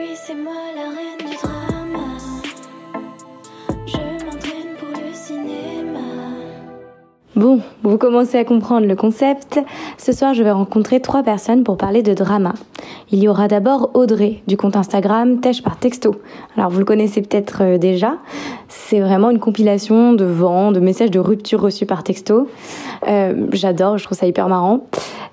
Oui, c'est moi la reine du drama. Je m'entraîne pour le cinéma. Bon, vous commencez à comprendre le concept. Ce soir, je vais rencontrer trois personnes pour parler de drama. Il y aura d'abord Audrey du compte Instagram Tèche par texto. Alors vous le connaissez peut-être euh, déjà. C'est vraiment une compilation de vents, de messages de rupture reçus par texto. Euh, J'adore, je trouve ça hyper marrant.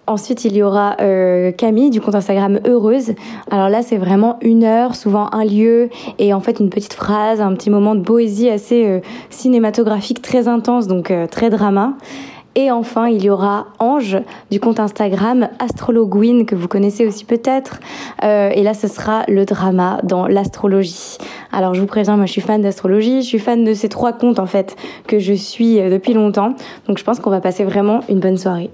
Ensuite, il y aura euh, Camille du compte Instagram Heureuse. Alors là, c'est vraiment une heure, souvent un lieu et en fait une petite phrase, un petit moment de poésie assez euh, cinématographique, très intense, donc euh, très drama. Et enfin, il y aura Ange du compte Instagram Astrologuine que vous connaissez aussi peut-être. Euh, et là, ce sera le drama dans l'astrologie. Alors, je vous préviens, moi, je suis fan d'astrologie. Je suis fan de ces trois comptes en fait que je suis euh, depuis longtemps. Donc, je pense qu'on va passer vraiment une bonne soirée.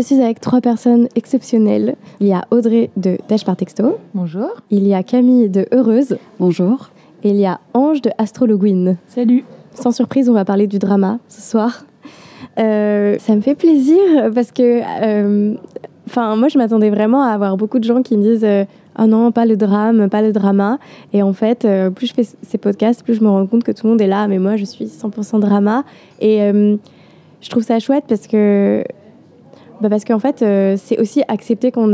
Je suis avec trois personnes exceptionnelles. Il y a Audrey de Dash par texto. Bonjour. Il y a Camille de Heureuse. Bonjour. Et il y a Ange de Astrologuine. Salut. Sans surprise, on va parler du drama ce soir. Euh, ça me fait plaisir parce que, euh, enfin, moi, je m'attendais vraiment à avoir beaucoup de gens qui me disent euh, Oh non, pas le drame, pas le drama. Et en fait, euh, plus je fais ces podcasts, plus je me rends compte que tout le monde est là, mais moi, je suis 100% drama. Et euh, je trouve ça chouette parce que bah parce qu'en fait, euh, c'est aussi accepter qu'on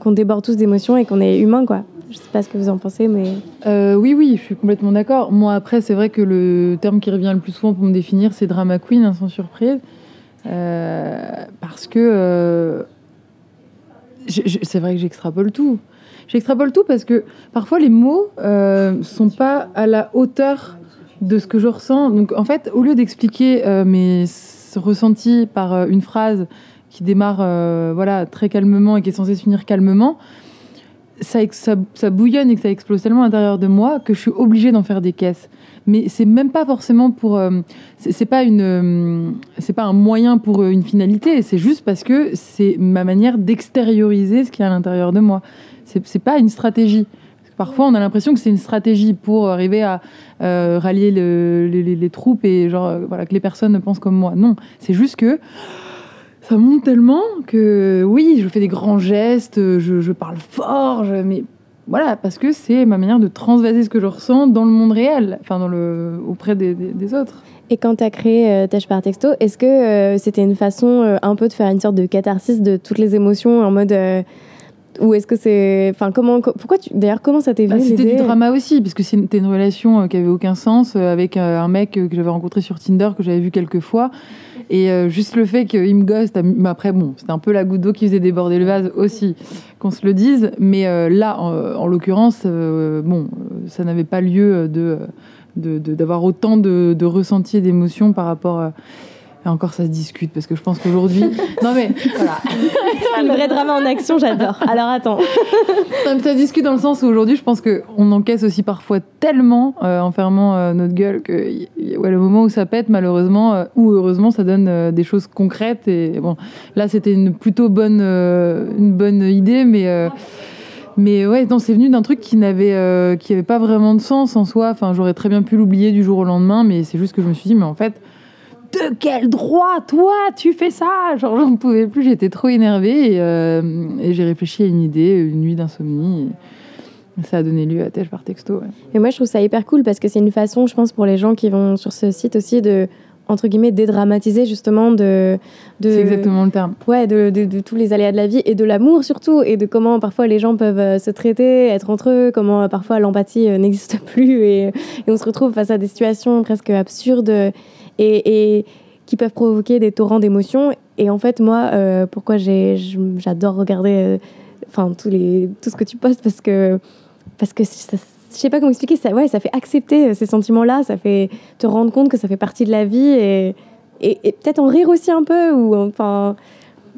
qu'on déborde tous d'émotions et qu'on est humain, quoi. Je sais pas ce que vous en pensez, mais Euh, oui, oui, je suis complètement d'accord. Moi, après, c'est vrai que le terme qui revient le plus souvent pour me définir, c'est drama queen, hein, sans surprise. Euh, parce que c'est vrai que j'extrapole tout. J'extrapole tout parce que parfois les mots sont pas à la hauteur de ce que je ressens. Donc, en fait, au lieu d'expliquer mes ressentis par une phrase qui démarre euh, voilà, très calmement et qui est censée se finir calmement, ça, ça, bouillonne et ça explose tellement à l'intérieur de moi que je suis obligée d'en faire des caisses. Mais c'est même pas forcément pour. euh, c'est pas une. euh, c'est pas un moyen pour euh, une finalité. C'est juste parce que c'est ma manière d'extérioriser ce qui est à l'intérieur de moi. C'est pas une stratégie. Parfois, on a l'impression que c'est une stratégie pour arriver à rallier le- les, les- troupes et genre voilà que les personnes pensent comme moi. Non, c'est juste que ça monte tellement que oui, je fais des grands gestes, je, parle fort, mais voilà, parce que c'est ma manière de transvaser ce que je ressens dans le monde réel, enfin dans le auprès des, autres. Et quand tu as créé euh, Tâche par texto, est-ce que euh, c'était une façon euh, un peu de faire une sorte de catharsis de toutes les émotions en mode. Ou est-ce que c'est. Enfin, comment. co- Pourquoi tu. D'ailleurs, comment ça t'est Bah, venu c'était du drama aussi, parce que c'était une relation euh, qui avait aucun sens euh, avec euh, un mec que j'avais rencontré sur Tinder, que j'avais vu quelques fois. Et juste le fait qu'il me mais après, bon, c'était un peu la goutte d'eau qui faisait déborder le vase aussi, qu'on se le dise. Mais là, en, en l'occurrence, bon, ça n'avait pas lieu de d'avoir autant de, de ressentis et d'émotions par rapport. à- et encore, ça se discute, parce que je pense qu'aujourd'hui. non, mais voilà. Le vrai drama en action, j'adore. Alors attends. Ça se discute dans le sens où aujourd'hui, je pense qu'on encaisse aussi parfois tellement euh, en fermant euh, notre gueule que y- y- ouais, le moment où ça pète, malheureusement, euh, ou heureusement, ça donne euh, des choses concrètes. Et bon, là, c'était une plutôt bonne, euh, une bonne idée, mais. euh, mais ouais, non, c'est venu d'un truc qui n'avait euh, qui avait pas vraiment de sens en soi. Enfin, j'aurais très bien pu l'oublier du jour au lendemain, mais c'est juste que je me suis dit, mais en fait, de quel droit, toi, tu fais ça? Genre, j'en pouvais plus, j'étais trop énervée et, euh, et j'ai réfléchi à une idée, une nuit d'insomnie. Ça a donné lieu à Tèche par texto. ouais. Et moi, je trouve ça hyper cool parce que c'est une façon, je pense, pour les gens qui vont sur ce site aussi de. entre guillemets dédramatiser justement de, de C'est exactement le terme. ouais de, de, de tous les aléas de la vie et de l'amour surtout et de comment parfois les gens peuvent euh, se traiter être entre eux comment euh, parfois l'empathie n'existe plus et, et on se retrouve face à des situations presque absurdes et, qui peuvent provoquer des torrents d'émotions. Et en fait moi euh, pourquoi j'adore regarder euh, tout ce que tu postes parce que parce que je sais pas comment expliquer ça ouais ça fait accepter euh, ces sentiments là ça fait te rendre compte que ça fait partie de la vie et et, et peut-être en rire aussi un peu ou enfin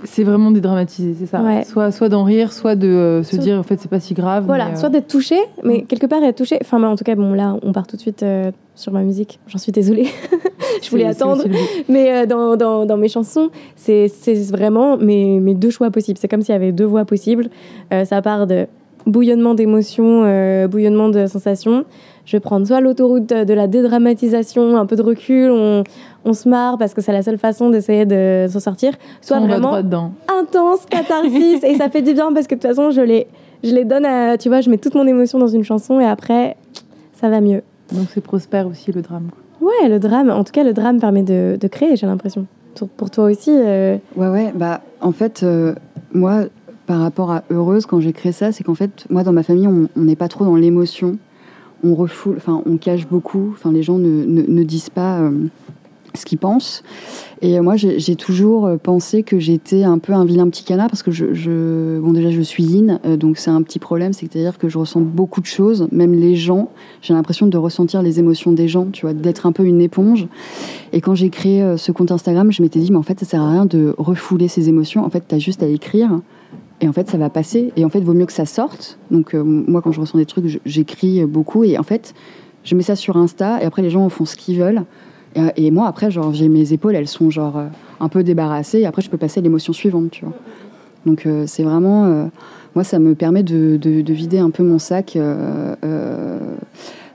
C'est vraiment dédramatisé, c'est ça. Ouais. Soit, soit d'en rire, soit de euh, se Soit- dire en fait c'est pas si grave. voilà mais, euh, soit d'être touché mais Mm. quelque part être touché enfin en tout cas bon là on part tout de suite euh, sur ma musique j'en suis désolée je voulais attendre mais dans, dans, dans mes chansons c'est c'est vraiment mes, mes deux choix possibles c'est comme s'il y avait deux voix possibles ça part de bouillonnement d'émotions, euh, bouillonnement de sensations, je vais prendre soit l'autoroute de, de la dédramatisation, un peu de recul, on, on se marre parce que c'est la seule façon d'essayer de s'en sortir, soit On vraiment intense catharsis et ça fait du bien parce que de toute façon je les, je les donne à, tu vois, je mets toute mon émotion dans une chanson et après ça va mieux. Donc c'est prospère aussi le drame. Ouais, le drame, en tout cas le drame permet de, de créer, j'ai l'impression. Pour, pour toi aussi, euh, Ouais, ouais, bah en fait, euh, moi, par rapport à Heureuse, quand j'ai créé ça, c'est qu'en fait, moi, dans ma famille, on n'est pas trop dans l'émotion. On refoule, enfin, on cache beaucoup. Enfin, les gens ne, disent pas euh, ce qu'ils pensent. Et moi, j'ai toujours euh, pensé que j'étais un peu un vilain petit canard parce que je, bon, déjà, je suis yin, euh, donc c'est un petit problème, c'est-à-dire que je ressens beaucoup de choses, même les gens. J'ai l'impression de ressentir les émotions des gens, tu vois, d'être un peu une éponge. Et quand j'ai créé ce compte Instagram, je m'étais dit, mais en fait, ça sert à rien de refouler ces émotions. En fait, tu as juste à écrire. Et en fait, ça va passer. Et en fait, vaut mieux que ça sorte. Donc, euh, moi, quand je ressens des trucs, j'écris beaucoup. Et en fait, je mets ça sur Insta. Et après, les gens en font ce qu'ils veulent. Et, et moi, après, genre, j'ai mes épaules, elles sont genre euh, un peu débarrassées. Et après, je peux passer à l'émotion suivante, tu vois. Donc, euh, c'est vraiment. euh, moi, ça me permet de, de- de vider un peu mon sac. euh, euh,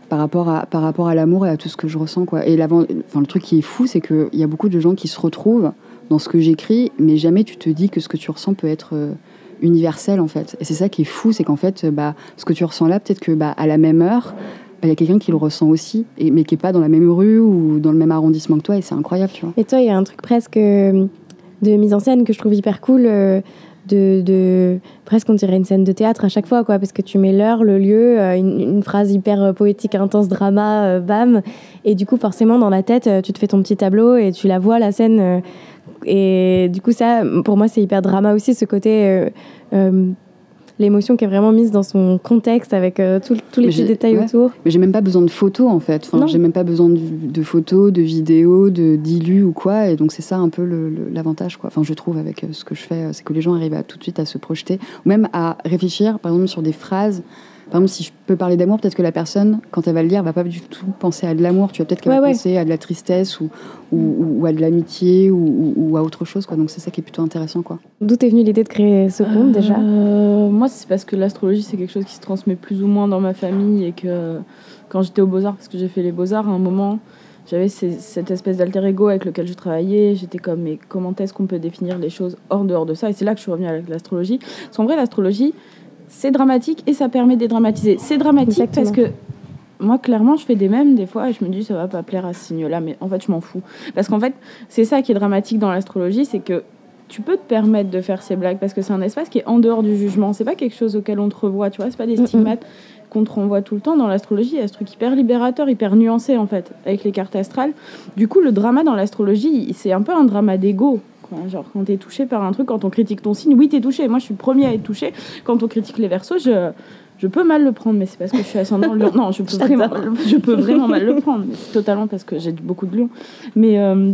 par rapport à par rapport à l'amour et à tout ce que je ressens quoi et enfin le truc qui est fou c'est que il y a beaucoup de gens qui se retrouvent dans ce que j'écris mais jamais tu te dis que ce que tu ressens peut être euh, universel en fait et c'est ça qui est fou c'est qu'en fait euh, bah ce que tu ressens là peut-être que bah à la même heure bah, il y a quelqu'un qui le ressent aussi et mais qui est pas dans la même rue ou dans le même arrondissement que toi et c'est incroyable tu vois Et toi, il y a un truc presque euh, de mise en scène que je trouve hyper cool. euh, De, presque on dirait une scène de théâtre à chaque fois quoi parce que tu mets l'heure le lieu une, une phrase hyper poétique intense drama bam et du coup forcément dans la tête tu te fais ton petit tableau et tu la vois la scène et du coup ça pour moi c'est hyper drama aussi ce côté euh, euh, l'émotion qui est vraiment mise dans son contexte avec euh, tout- tous les petits détails ouais. autour. Mais j'ai même pas besoin de photos en fait. Enfin j'ai même pas besoin de, de photos de vidéos de d'illus ou quoi. Et donc c'est ça un peu l'avantage quoi. Enfin je trouve avec ce que je fais c'est que les gens arrivent à tout de suite à se projeter. Ou même à réfléchir par exemple sur des phrases par exemple si je peux parler d'amour peut-être que la personne quand elle va le lire va pas du tout penser à de l'amour tu vois peut-être qu'elle Ouais, va ouais. penser à de la tristesse ou, ou, ou- ou à de l'amitié ou, ou- ou à autre chose quoi donc c'est ça qui est plutôt intéressant quoi d'où est venue l'idée de créer ce compte déjà? Euh, Moi, c'est parce que l'astrologie, c'est quelque chose qui se transmet plus ou moins dans ma famille et que quand j'étais aux Beaux-Arts, parce que j'ai fait les Beaux-Arts, à un moment, j'avais cette espèce d'alter ego avec lequel je travaillais. J'étais comme, mais comment est-ce qu'on peut définir les choses hors dehors de ça? Et c'est là que je suis revenue avec l'astrologie. Parce qu'en vrai, l'astrologie, c'est dramatique et ça permet de dédramatiser. C'est dramatique Exactement. parce que moi, clairement, je fais des mèmes des fois et je me dis, ça va pas plaire à ce signe-là, mais en fait, je m'en fous. Parce qu'en fait, c'est ça qui est dramatique dans l'astrologie, c'est que tu peux te permettre de faire ces blagues parce que c'est un espace qui est en dehors du jugement. C'est pas quelque chose auquel on te revoit, tu vois. C'est pas des mm. stigmates qu'on te renvoie tout le temps. Dans l'astrologie, il y a ce truc hyper libérateur, hyper nuancé en fait, avec les cartes astrales. Du coup, le drama dans l'astrologie, c'est un peu un drama d'ego. Quoi. Genre, quand t'es touché par un truc, quand on critique ton signe, oui, t'es touché. Moi, je suis le premier à être touché. Quand on critique les versos, je. Je peux mal le prendre, mais c'est parce que je suis ascendant lion. Non, je peux, vraiment, je peux vraiment mal le prendre. mais totalement parce que j'ai beaucoup de lion. Mais, euh,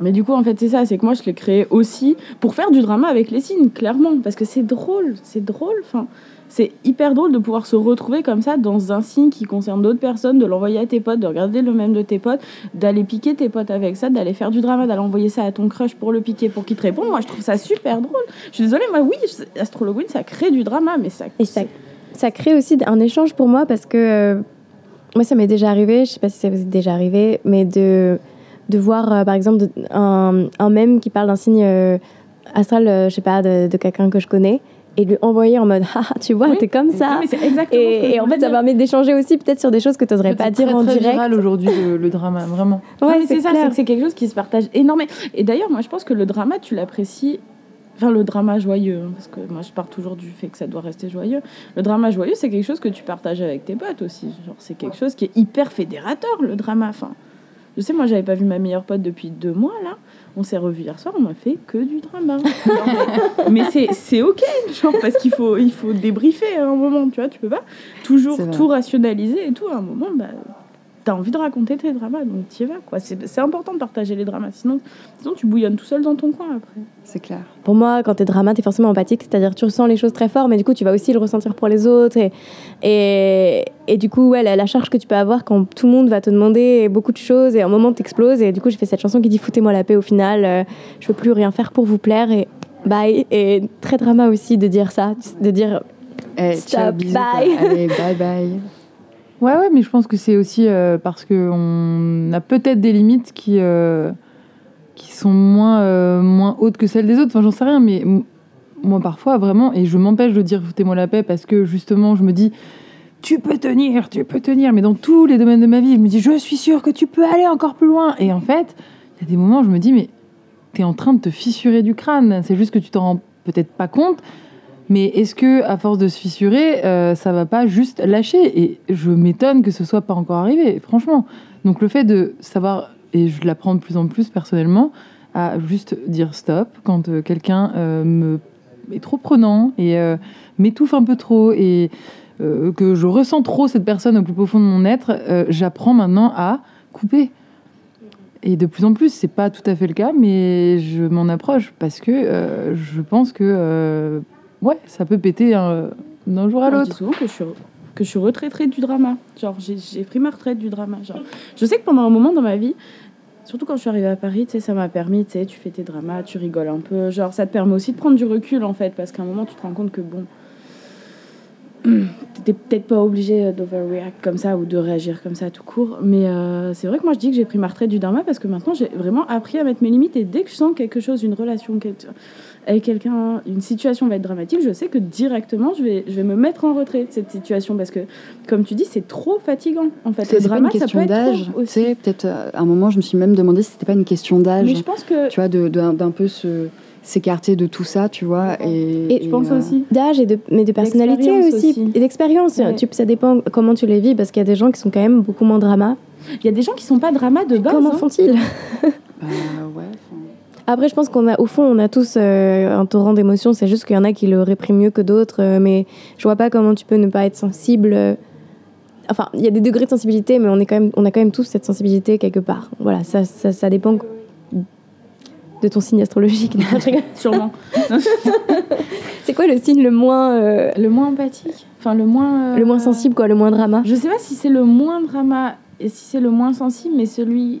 mais du coup, en fait, c'est ça. C'est que moi, je l'ai créé aussi pour faire du drama avec les signes, clairement. Parce que c'est drôle. C'est drôle. Enfin, c'est hyper drôle de pouvoir se retrouver comme ça dans un signe qui concerne d'autres personnes, de l'envoyer à tes potes, de regarder le même de tes potes, d'aller piquer tes potes avec ça, d'aller faire du drama, d'aller envoyer ça à ton crush pour le piquer, pour qu'il te réponde. Moi, je trouve ça super drôle. Je suis désolée, moi, oui, Astrologue ça crée du drama, mais ça. Ça, crée aussi un échange pour moi parce que euh, moi, ça m'est déjà arrivé, je sais pas si ça vous est déjà arrivé, mais de, de voir euh, par exemple un, un mème qui parle d'un signe euh, astral, je sais pas, de quelqu'un que je connais et lui envoyer en mode ah tu vois Oui. t'es comme ça Oui, mais et, en fait ça permet d'échanger aussi peut-être sur des choses que tu n'oserais pas dire très, en très direct aujourd'hui le, le drama, vraiment. Ouais c'est ça, c'est que c'est quelque chose qui se partage énormément. Et d'ailleurs, moi, je pense que le drama, tu l'apprécies. Enfin, le drama joyeux, hein, parce que moi, je pars toujours du fait que ça doit rester joyeux. Le drama joyeux, c'est quelque chose que tu partages avec tes potes aussi. Genre, c'est quelque chose qui est hyper fédérateur, le drama. Enfin, je sais, moi, j'avais pas vu ma meilleure pote depuis deux mois, là. On s'est revus hier soir, on m'a fait que du drama. Non, mais c'est, c'est ok, genre, parce qu'il faut, il faut débriefer à un moment, tu vois. Tu peux pas toujours tout rationaliser et tout. À un moment, bah, t'as envie de raconter tes dramas, donc t'y vas, quoi. C'est, c'est important de partager les dramas, sinon, sinon tu bouillonnes tout seul dans ton coin après. c'est clair Pour moi, quand t'es drama, t'es forcément empathique, c'est-à-dire que tu ressens les choses très fort, mais du coup, tu vas aussi le ressentir pour les autres. Et, et, et du coup, ouais, la, la charge que tu peux avoir quand tout le monde va te demander beaucoup de choses et à un moment t'exploses. Et du coup, j'ai fait cette chanson qui dit Foutez-moi la paix au final, euh, je veux plus rien faire pour vous plaire. Et bye. Et très drama aussi de dire ça, de dire Eh, Stop, ciao, bisous, bye. Allez, bye bye. Ouais, ouais, mais je pense que c'est aussi euh, parce qu'on a peut-être des limites qui, euh, qui sont moins, euh, moins hautes que celles des autres. Enfin, j'en sais rien, mais moi, parfois, vraiment, et je m'empêche de dire foutez-moi la paix parce que justement, je me dis tu peux tenir, tu peux tenir, mais dans tous les domaines de ma vie, je me dis je suis sûre que tu peux aller encore plus loin. Et en fait, il y a des moments où je me dis mais t'es en train de te fissurer du crâne. C'est juste que tu t'en rends peut-être pas compte. Mais est-ce que, à force de se fissurer, euh, ça va pas juste lâcher? Et je m'étonne que ce soit pas encore arrivé, franchement. Donc le fait de savoir, et je l'apprends de plus en plus personnellement, à juste dire stop quand euh, quelqu'un euh, me est trop prenant et m'étouffe un peu trop et que je ressens trop cette personne au plus profond de mon être, j'apprends maintenant à couper. Et de plus en plus, c'est pas tout à fait le cas, mais je m'en approche parce que je pense que ouais, ça peut péter hein, d'un jour à Je dis l'autre. souvent que je suis, que je suis retraitée du drama. Genre, j'ai j'ai pris ma retraite du drama. Genre, je sais que pendant un moment dans ma vie, surtout quand je suis arrivée à Paris, tu sais, ça m'a permis, tu sais, tu fais tes dramas, tu rigoles un peu. Genre, ça te permet aussi de prendre du recul, en fait, parce qu'à un moment, tu te rends compte que, bon, t'es peut-être pas obligé d'overreact comme ça ou de réagir comme ça tout court. Mais euh, c'est vrai que moi, je dis que j'ai pris ma retraite du drama parce que maintenant, j'ai vraiment appris à mettre mes limites. Et dès que je sens quelque chose, une relation quel- avec quelqu'un, une situation va être dramatique, je sais que directement, je vais, je vais me mettre en retrait de cette situation parce que, comme tu dis, c'est trop fatigant. En fait, C'est c'est pas une ça peut question être d'âge. sais, peut-être euh, à un moment, je me suis même demandé si c'était pas une question d'âge. Mais je pense que Tu vois, de- de- d'un peu se s'écarter de tout ça, tu vois. Et, je pense euh, aussi. D'âge et de, mais de personnalité aussi. aussi. Et d'expérience. Ouais. Tu- Ça dépend comment tu les vis parce qu'il y a des gens qui sont quand même beaucoup moins drama. Il y a des gens qui sont pas drama de base. Comment hein. font-ils? Bah, ouais, Après, je pense qu'on a, au fond, on a tous euh, un torrent d'émotions. C'est juste qu'il y en a qui le répriment mieux que d'autres. euh, mais je vois pas comment tu peux ne pas être sensible. euh. Enfin, il y a des degrés de sensibilité, mais on, est quand même, on a quand même tous cette sensibilité quelque part. Voilà, ça, ça, ça dépend de ton signe astrologique. Sûrement. C'est quoi le signe le moins, euh, Le moins empathique? Enfin, le moins. le moins sensible, quoi, le moins drama? Je sais pas si c'est le moins drama et si c'est le moins sensible, mais celui.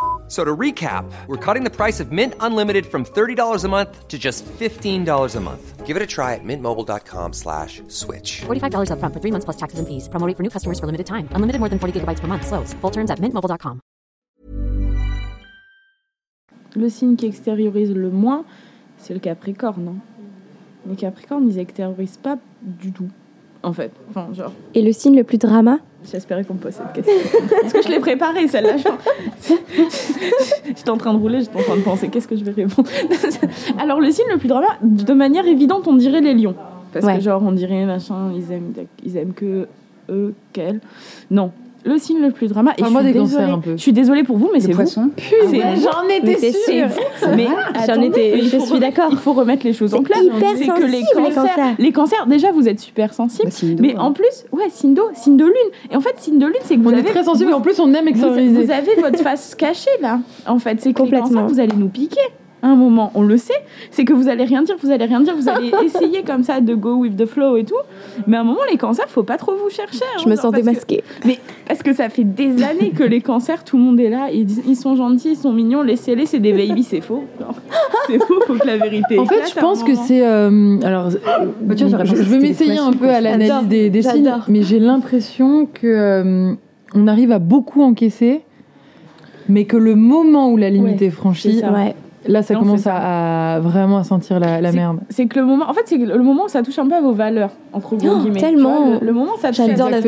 So to recap, we're cutting the price of Mint Unlimited from $30 a month to just $15 a month. Give it a try at mintmobile.com slash switch. $45 upfront for three months plus taxes and fees. Promo for new customers for limited time. Unlimited more than 40 gigabytes per month. Slows. Full terms at mintmobile.com. Le signe qui extériorise le moins, c'est le Capricorne. hein. Les Capricornes, ils extériorisent pas du tout. En fait. Enfin, genre. Et le signe le plus drama? J'espérais qu'on me pose cette question. Parce que je l'ai préparée, celle-là. J'étais en train de rouler, j'étais en train de penser qu'est-ce que je vais répondre? Alors, le signe le plus drama, de manière évidente, on dirait les lions. Parce Ouais. que, genre, on dirait machin, ils aiment, ils aiment que eux, qu'elles. Non. Le signe le plus drama. Et je Parle-moi suis des cancers désolée- un peu. Je suis désolée pour vous, mais c'est le vous. poisson. J'en Mais étais sûre. mais J'en étais- je suis d'accord. Il faut remettre les choses en C'est clair. hyper C'est que les sensible, les cancers, les cancers, déjà, vous êtes super sensibles. Bah, signe d'eau, mais hein. en plus, ouais, signe d'eau, signe de lune. Et en fait, signe de lune, c'est que vous On est très sensible et en plus on aime extérioriser. vous avez votre face cachée là. En fait, c'est que les Complètement. cancers, vous allez nous piquer. À un moment, on le sait, c'est que vous allez rien dire, vous allez rien dire, vous allez essayer comme ça de go with the flow et tout. Mais à un moment, les cancers, faut pas trop vous chercher. hein, Je me sens parce que- démasquée. mais parce que ça fait des années que les cancers, tout le monde est là, ils, sont gentils, ils sont mignons, laissez-les, c'est des babies, c'est faux. C'est faux, faut que la vérité. En fait, je pense que c'est. euh, alors, euh, Bah, tu vois, j'aurais je, vais m'essayer un peu à l'analyse des, des signes, mais j'ai l'impression que euh, on arrive à beaucoup encaisser, mais que le moment où la limite Ouais, est franchie. Ouais. Là, ça Non, commence à, à vraiment à sentir la, la merde. C'est que le moment, en fait, c'est le moment où ça touche un peu à vos valeurs, entre gros Oh, guillemets. tellement. Vois, Le, le moment où ça touche J'adore à-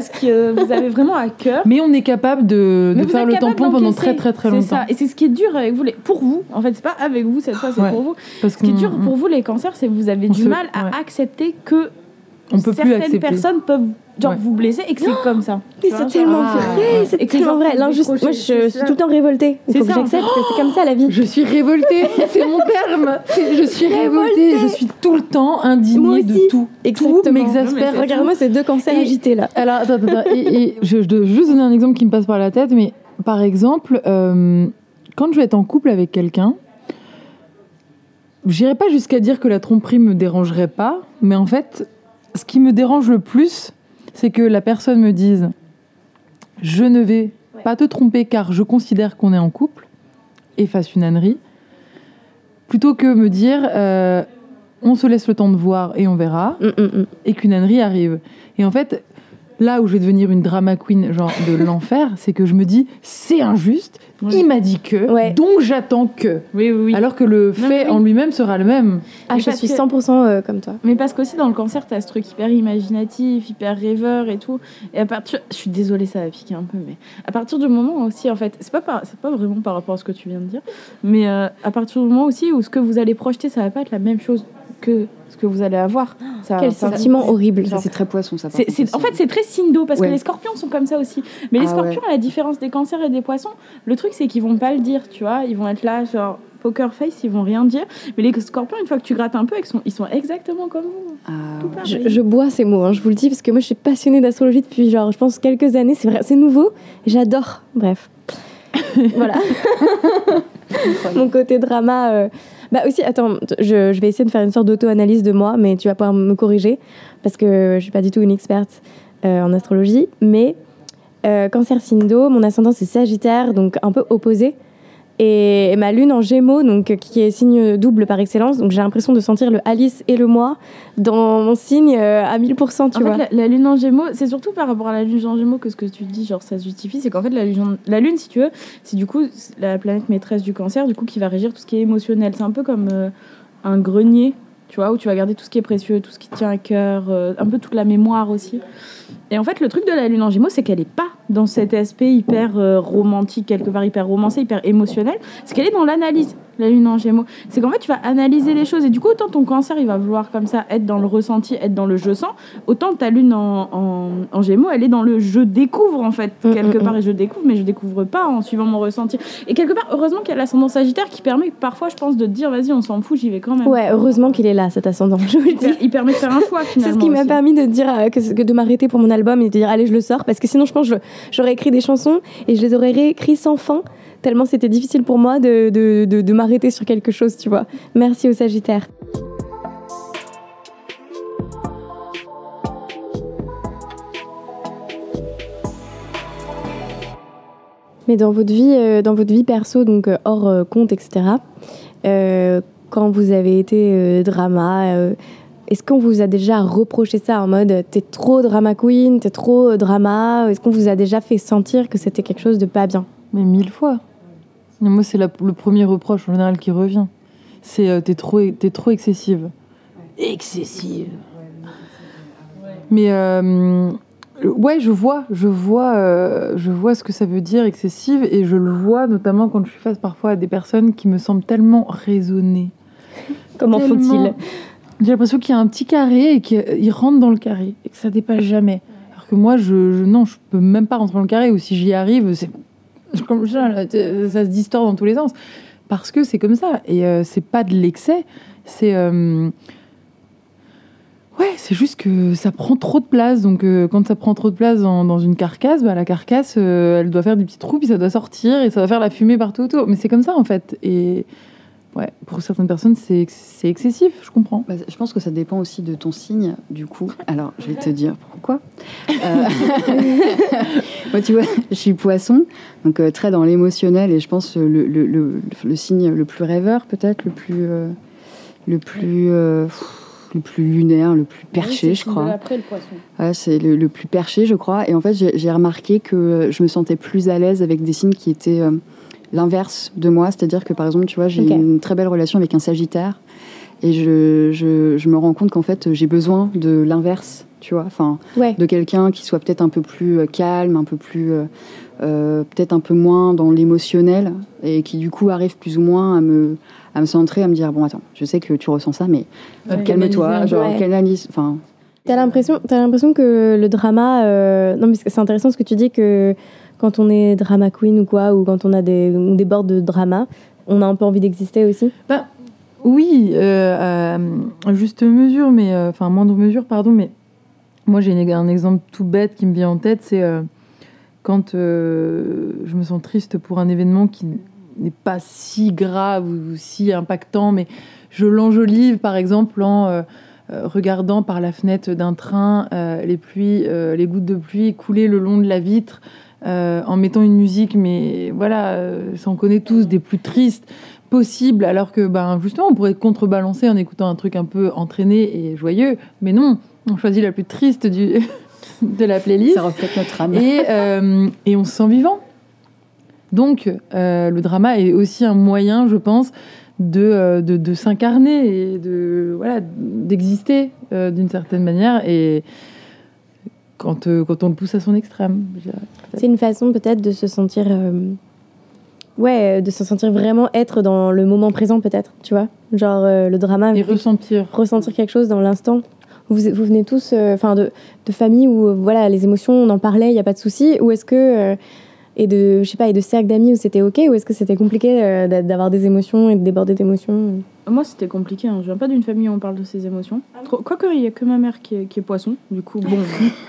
ce que vous avez vraiment à cœur. Mais on est capable de, de faire le tampon pendant très très très C'est longtemps. ça. Et c'est ce qui est dur avec vous, les... pour vous. En fait, c'est pas avec vous cette fois, c'est Ouais. pour vous. Parce Ce qui est dur pour vous, les cancers, c'est que vous avez On du se- mal à ouais. accepter que on peut plus certaines accepter. personnes peuvent genre Ouais. vous blesser et que c'est comme ça. Mais c'est tellement ah, vrai, c'est tellement vrai. décrocher, moi je suis ça. tout le temps révoltée. Il C'est faut que ça. j'accepte que c'est comme ça la vie. Je suis révoltée, c'est mon terme. Je suis révoltée, je suis tout le temps indignée de aussi. tout. Tout Exactement. Mais m'exaspère. Regarde-moi ces deux cancers Et- agités là. Alors, attends, attends, attends. Et, et je, je dois juste donner un exemple qui me passe par la tête, mais par exemple, euh, quand je vais être en couple avec quelqu'un, J'irai pas jusqu'à dire que la tromperie me dérangerait pas, mais en fait, ce qui me dérange le plus, c'est que la personne me dise je ne vais pas te tromper car je considère qu'on est en couple et fasse une ânerie, plutôt que me dire euh, on se laisse le temps de voir et on verra, Mm, mm, mm. et qu'une ânerie arrive. Et en fait, là où je vais devenir une drama queen, genre de l'enfer, c'est que je me dis c'est injuste, il m'a dit que, Ouais. donc j'attends que. Oui, oui, oui. Alors que le fait en lui-même sera le même. Ah, Mais je suis que- 100% euh, comme toi. Mais parce qu'aussi dans le cancer, t'as ce truc hyper imaginatif, hyper rêveur et tout. Et à partir, je suis désolée, ça va piquer un peu, mais à partir du moment aussi, en fait, c'est pas par- pas vraiment par rapport à ce que tu viens de dire, mais euh, à partir du moment aussi où ce que vous allez projeter, ça va pas être la même chose que ce que vous allez avoir. Ça, Quel ça- sentiment horrible. C'est très poisson, ça. en fait, c'est très signe d'eau parce Ouais. que les scorpions sont comme ça aussi. Mais les Ah scorpions, à la différence des cancers et des poissons, le truc c'est qu'ils vont pas le dire, tu vois. Ils vont être là, genre poker face, ils vont rien dire. Mais les scorpions, une fois que tu grattes un peu, ils sont, ils sont exactement comme vous. Ah, ouais. je bois ces mots, hein, je vous le dis, parce que moi je suis passionnée d'astrologie depuis, genre, je pense, quelques années. C'est vrai, c'est nouveau, j'adore. Bref. voilà. Mon côté drama. euh, Bah aussi, attends, je, vais essayer de faire une sorte d'auto-analyse de moi, mais tu vas pouvoir me corriger, parce que je suis pas du tout une experte euh, en astrologie. Mais euh, cancer sindo, mon ascendant c'est Sagittaire, donc un peu opposé. Et ma lune en gémeaux, donc, qui est signe double par excellence. Donc j'ai l'impression de sentir le Alice et le moi dans mon signe euh, à 1000%, tu en vois. fait, la, la lune en gémeaux, c'est surtout par rapport à la lune en gémeaux que ce que tu dis, genre ça se justifie, c'est qu'en fait, la lune, la lune, si tu veux, c'est du coup la planète maîtresse du cancer, du coup, qui va régir tout ce qui est émotionnel. C'est un peu comme euh, un grenier, tu vois, où tu vas garder tout ce qui est précieux, tout ce qui tient à cœur, euh, un peu toute la mémoire aussi. Et en fait, le truc de la lune en gémeaux, c'est qu'elle est pas dans cet aspect hyper euh, romantique, quelque part hyper romancé, hyper émotionnel, c'est qu'elle est dans l'analyse, la lune en gémeaux. C'est qu'en fait, tu vas analyser les choses, et du coup, autant ton cancer, il va vouloir comme ça être dans le ressenti, être dans le je sens, autant ta lune en, en, en gémeaux, elle est dans le je découvre, en fait, Mm, quelque mm, part, et je découvre, mais je découvre pas en suivant mon ressenti. Et quelque part, heureusement qu'il y a l'ascendant sagittaire qui permet parfois, je pense, de te dire, vas-y, on s'en fout, j'y vais quand même. Ouais, heureusement qu'il est là, cet ascendant, je vous le Il dis. per- Il permet de faire un choix, C'est finalement. ce qui m'a permis de dire euh, que, que de m'arrêter pour mon album et de dire allez je le sors parce que sinon je pense que j'aurais écrit des chansons et je les aurais réécrites sans fin tellement c'était difficile pour moi de, de, de, m'arrêter sur quelque chose tu vois. Merci au Sagittaire. Mais dans votre vie, euh, dans votre vie perso, donc euh, hors euh, compte, etc. quand vous avez été drama, est-ce qu'on vous a déjà reproché ça en mode euh, t'es trop drama queen, t'es trop euh, drama Est-ce qu'on vous a déjà fait sentir que c'était quelque chose de pas bien? Mais mille fois. Moi, c'est le premier reproche en général qui revient. C'est euh, t'es trop, t'es trop excessive. Excessive. Mais euh, ouais, je vois, je vois, euh, je vois ce que ça veut dire excessive et je le vois notamment quand je suis face parfois à des personnes qui me semblent tellement raisonnées. Comment Tellement- font-ils J'ai l'impression qu'il y a un petit carré et qu'ils rentrent dans le carré et que ça dépasse jamais. Alors que moi, je, je- non, je peux même pas rentrer dans le carré ou si j'y arrive, c'est ça, se distord dans tous les sens. Parce que c'est comme ça. Et euh, c'est pas de l'excès, c'est. euh, Ouais, c'est juste que ça prend trop de place. Donc, euh, quand ça prend trop de place dans, une carcasse, bah, la carcasse, euh, elle doit faire des petits trous, puis ça doit sortir et ça va faire la fumée partout autour. Mais c'est comme ça, en fait. Ouais, pour certaines personnes, c'est ex- c'est excessif, je comprends. Bah, je pense que ça dépend aussi de ton signe, du coup. Alors, je vais te dire pourquoi. Euh, Moi, tu vois, je suis poisson, donc euh, très dans l'émotionnel, et je pense euh, le, le, le, le signe le plus rêveur, peut-être, le plus, euh, le plus, euh, le plus lunaire, le plus perché, je crois. Après le poisson. Ouais, c'est le, le plus perché, je crois. Et en fait, j'ai remarqué que je me sentais plus à l'aise avec des signes qui étaient euh, l'inverse de moi. C'est-à-dire que, par exemple, tu vois, j'ai une très belle relation avec un Sagittaire. Et je, je, je me rends compte qu'en fait, j'ai besoin de l'inverse, tu vois. Enfin, Ouais. de quelqu'un qui soit peut-être un peu plus euh, calme, un peu plus. euh, euh, peut-être un peu moins dans l'émotionnel et qui du coup arrive plus ou moins à me, à me centrer, à me dire bon attends, je sais que tu ressens ça, mais Ouais. calme-toi, genre peu. canalise, enfin T'as l'impression, t'as l'impression que le drama, euh, non mais c'est intéressant ce que tu dis que quand on est drama queen ou quoi, ou quand on a des, on déborde de drama, on a un peu envie d'exister aussi. Oui, euh, juste mesure, mais euh, enfin moindre mesure, pardon. Mais moi, j'ai un exemple tout bête qui me vient en tête, c'est euh, quand euh, je me sens triste pour un événement qui n'est pas si grave ou si impactant, mais je l'enjolive par exemple en euh, euh, regardant par la fenêtre d'un train euh, les pluies, euh, les gouttes de pluie couler le long de la vitre, euh, en mettant une musique, mais voilà, euh, ça on connaît tous, des plus tristes possibles, alors que ben justement on pourrait contrebalancer en écoutant un truc un peu entraîné et joyeux, mais non, on choisit la plus triste du de la playlist. Ça reflète notre âme. Et, euh, et on se sent vivant. Donc, euh, le drama est aussi un moyen, je pense, de, euh, de, de s'incarner et de voilà d'exister euh, d'une certaine manière. Et quand, euh, quand on le pousse à son extrême. C'est une façon peut-être de se sentir. euh, Ouais, euh, de se sentir vraiment être dans le moment présent, peut-être, tu vois. Genre euh, le drama, Et ressentir. ressentir quelque chose dans l'instant. Vous, vous venez tous enfin de, de familles où voilà, les émotions, on en parlait, il n'y a pas de souci. Ou est-ce que. Euh, et de, je sais pas, et de cercles d'amis où c'était ok Ou est-ce que c'était compliqué euh, d'a- d'avoir des émotions et de déborder d'émotions Moi, c'était compliqué. Hein. Je viens pas d'une famille où on parle de ses émotions. Trop- Quoique, il y a que ma mère qui est, qui est poisson. Du coup, bon.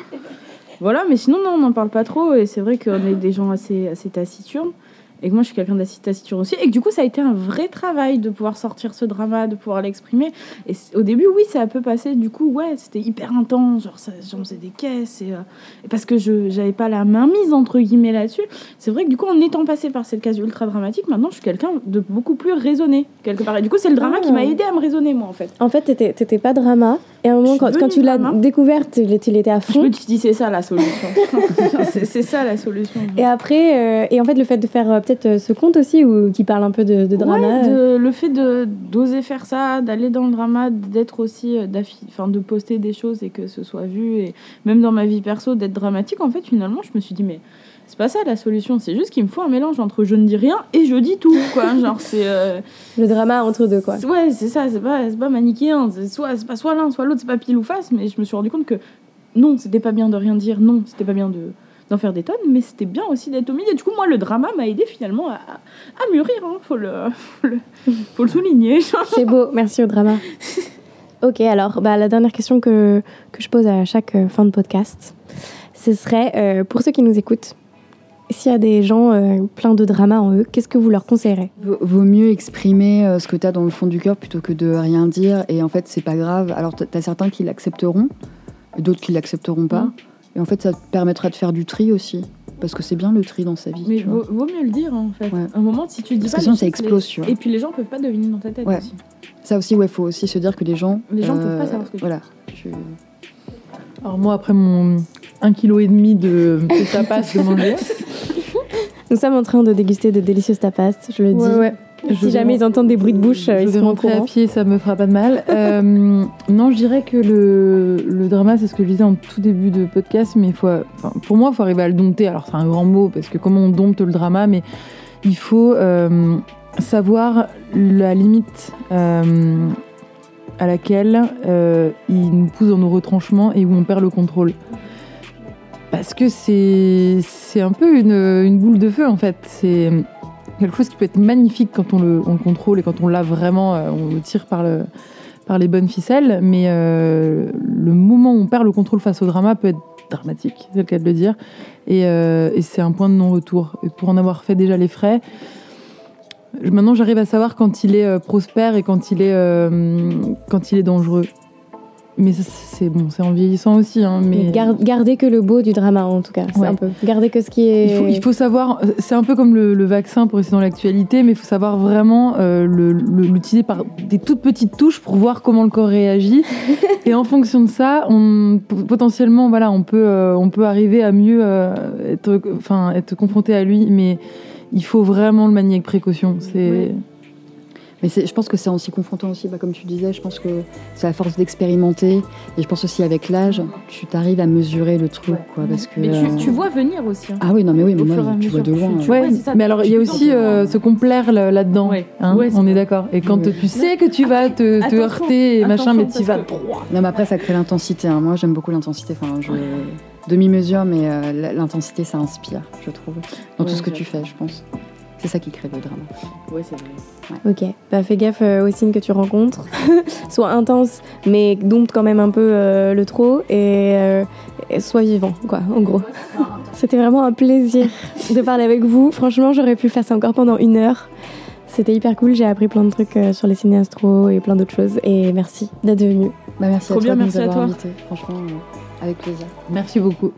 voilà, mais sinon, non, on n'en parle pas trop. Et c'est vrai qu'on est des gens assez, assez taciturnes. Et que moi, je suis quelqu'un taciturne aussi. Et que du coup, ça a été un vrai travail de pouvoir sortir ce drama, de pouvoir l'exprimer. Et au début, oui, ça a peu passé. Du coup, ouais, c'était hyper intense. Genre, ça, j'en faisais des caisses. Et, euh, et parce que je j'avais pas la main mise, entre guillemets, là-dessus. C'est vrai que du coup, en étant passé par cette case ultra dramatique, maintenant, je suis quelqu'un de beaucoup plus raisonné, quelque part. Et du coup, c'est le drama Ah. qui m'a aidé à me raisonner, moi, en fait. En fait, t'étais t'étais pas drama. Et à un moment, quand, tu l'as découverte, il était, à Je fond. me suis dit, c'est ça la solution. c'est ça la solution. Et après, euh, et en fait, le fait de faire euh, peut-être euh, ce conte aussi, ou qui parle un peu de, de drama. Ouais, de- le fait d'oser faire ça, d'aller dans le drama, d'être aussi, enfin de poster des choses et que ce soit vu, et même dans ma vie perso, d'être dramatique, en fait, finalement, je me suis dit, mais c'est pas ça la solution, c'est juste qu'il me faut un mélange entre je ne dis rien et je dis tout, quoi. Genre, c'est. euh, le drama entre deux, quoi. ouais, c'est ça, c'est pas, pas manichéen, c'est soit, pas soit l'un, soit l'autre, c'est pas pile ou face, mais je me suis rendu compte que non, c'était pas bien de rien dire, non, c'était pas bien de d'en faire des tonnes, mais c'était bien aussi d'être au milieu. Du coup, moi, le drama m'a aidé finalement à, à- mûrir, hein, faut, le, faut, le, faut le souligner. C'est beau, merci au drama. Ok, alors bah, la dernière question que, que je pose à chaque euh, fin de podcast, ce serait euh, pour ceux qui nous écoutent, s'il y a des gens euh, pleins de drama en eux, qu'est-ce que vous leur conseillerez? Vaut mieux exprimer euh, ce que tu as dans le fond du cœur plutôt que de rien dire. Et en fait, c'est pas grave. Alors, tu as certains qui l'accepteront, d'autres qui l'accepteront pas. Mm. Et en fait, ça te permettra de faire du tri aussi. Parce que c'est bien le tri dans sa vie. Mais tu vois. vaut, mieux le dire, en fait. Ouais. À un moment, si tu le dis Parce pas. que sinon, ça explose, les- tu vois. Et puis les gens peuvent pas deviner dans ta tête Ouais. aussi. Ça aussi, ouais, faut aussi se dire que les gens. Les gens peuvent pas savoir ce que tu Voilà. Tu- Alors moi, après mon 1,5 kg et demi de, de tapas de manger, Nous sommes en train de déguster de délicieuses tapas, je le dis. ouais, ouais. Si Je jamais ils entendent des bruits de bouche, euh, je ils vais rentrer à pied, ça me fera pas de mal. Euh, non, je dirais que le, le drama, c'est ce que je disais en tout début de podcast, mais faut, enfin, pour moi, il faut arriver à le dompter. Alors, c'est un grand mot, parce que comment on dompte le drama, mais il faut euh, savoir la limite euh, à laquelle euh, il nous pousse dans nos retranchements et où on perd le contrôle. Parce que c'est un peu une, une boule de feu, en fait. C'est quelque chose qui peut être magnifique quand on le, on le contrôle et quand on l'a vraiment, euh, on le tire par, le, par les bonnes ficelles. Mais euh, le moment où on perd le contrôle face au drama peut être dramatique, c'est le cas de le dire. Et, euh, et c'est un point de non-retour. Et pour en avoir fait déjà les frais, maintenant j'arrive à savoir quand il est prospère et quand il est, quand il est dangereux. Mais c'est bon, c'est en vieillissant aussi. Hein, mais... Mais gar- gardez que le beau du drama, en tout cas. Ouais. un peu. Gardez que ce qui est. Il faut, il faut savoir, c'est un peu comme le, le vaccin pour rester dans l'actualité, mais il faut savoir vraiment euh, l'utiliser par des toutes petites touches pour voir comment le corps réagit. et en fonction de ça, on, potentiellement, voilà, on peut, euh, on peut arriver à mieux euh, être, enfin, être confronté à lui, mais il faut vraiment le manier avec précaution. C'est Ouais. Mais je pense que c'est aussi confrontant aussi, bah, comme tu disais, je pense que c'est à force d'expérimenter. Et je pense aussi avec l'âge, tu t'arrives à mesurer le truc, quoi. Parce que, Mais tu, euh, tu vois venir aussi. hein. Ah oui, non, mais oui, mais moi, tu vois de loin. tu- tu- Ouais, Ouais, c'est ça. mais alors il y a aussi peux euh, t'entendre. se complaire là- là-dedans. Ouais. hein, Ouais, on est d'accord. Et quand Ouais. tu sais que tu vas te, heurter et machin, mais tu vas que- droit. Non, mais après, ça crée l'intensité. hein. Moi, j'aime beaucoup l'intensité. Enfin, je... demi-mesure, mais euh, l'intensité, ça inspire, je trouve. Dans tout ce que tu fais, je pense. C'est ça qui crée le drama. Ouais, c'est vrai. Ok, bah fais gaffe euh, aux signes que tu rencontres. sois intense, mais dompte quand même un peu euh, le trop et, euh, et sois vivant, quoi, en gros. C'était vraiment un plaisir de parler avec vous. Franchement, j'aurais pu faire ça encore pendant une heure. C'était hyper cool, j'ai appris plein de trucs euh, sur les cinéastros et plein d'autres choses. Et merci d'être venu. Bah, merci Trop à toi bien, de merci nous à avoir toi. invités. Franchement, euh, avec plaisir. Merci beaucoup.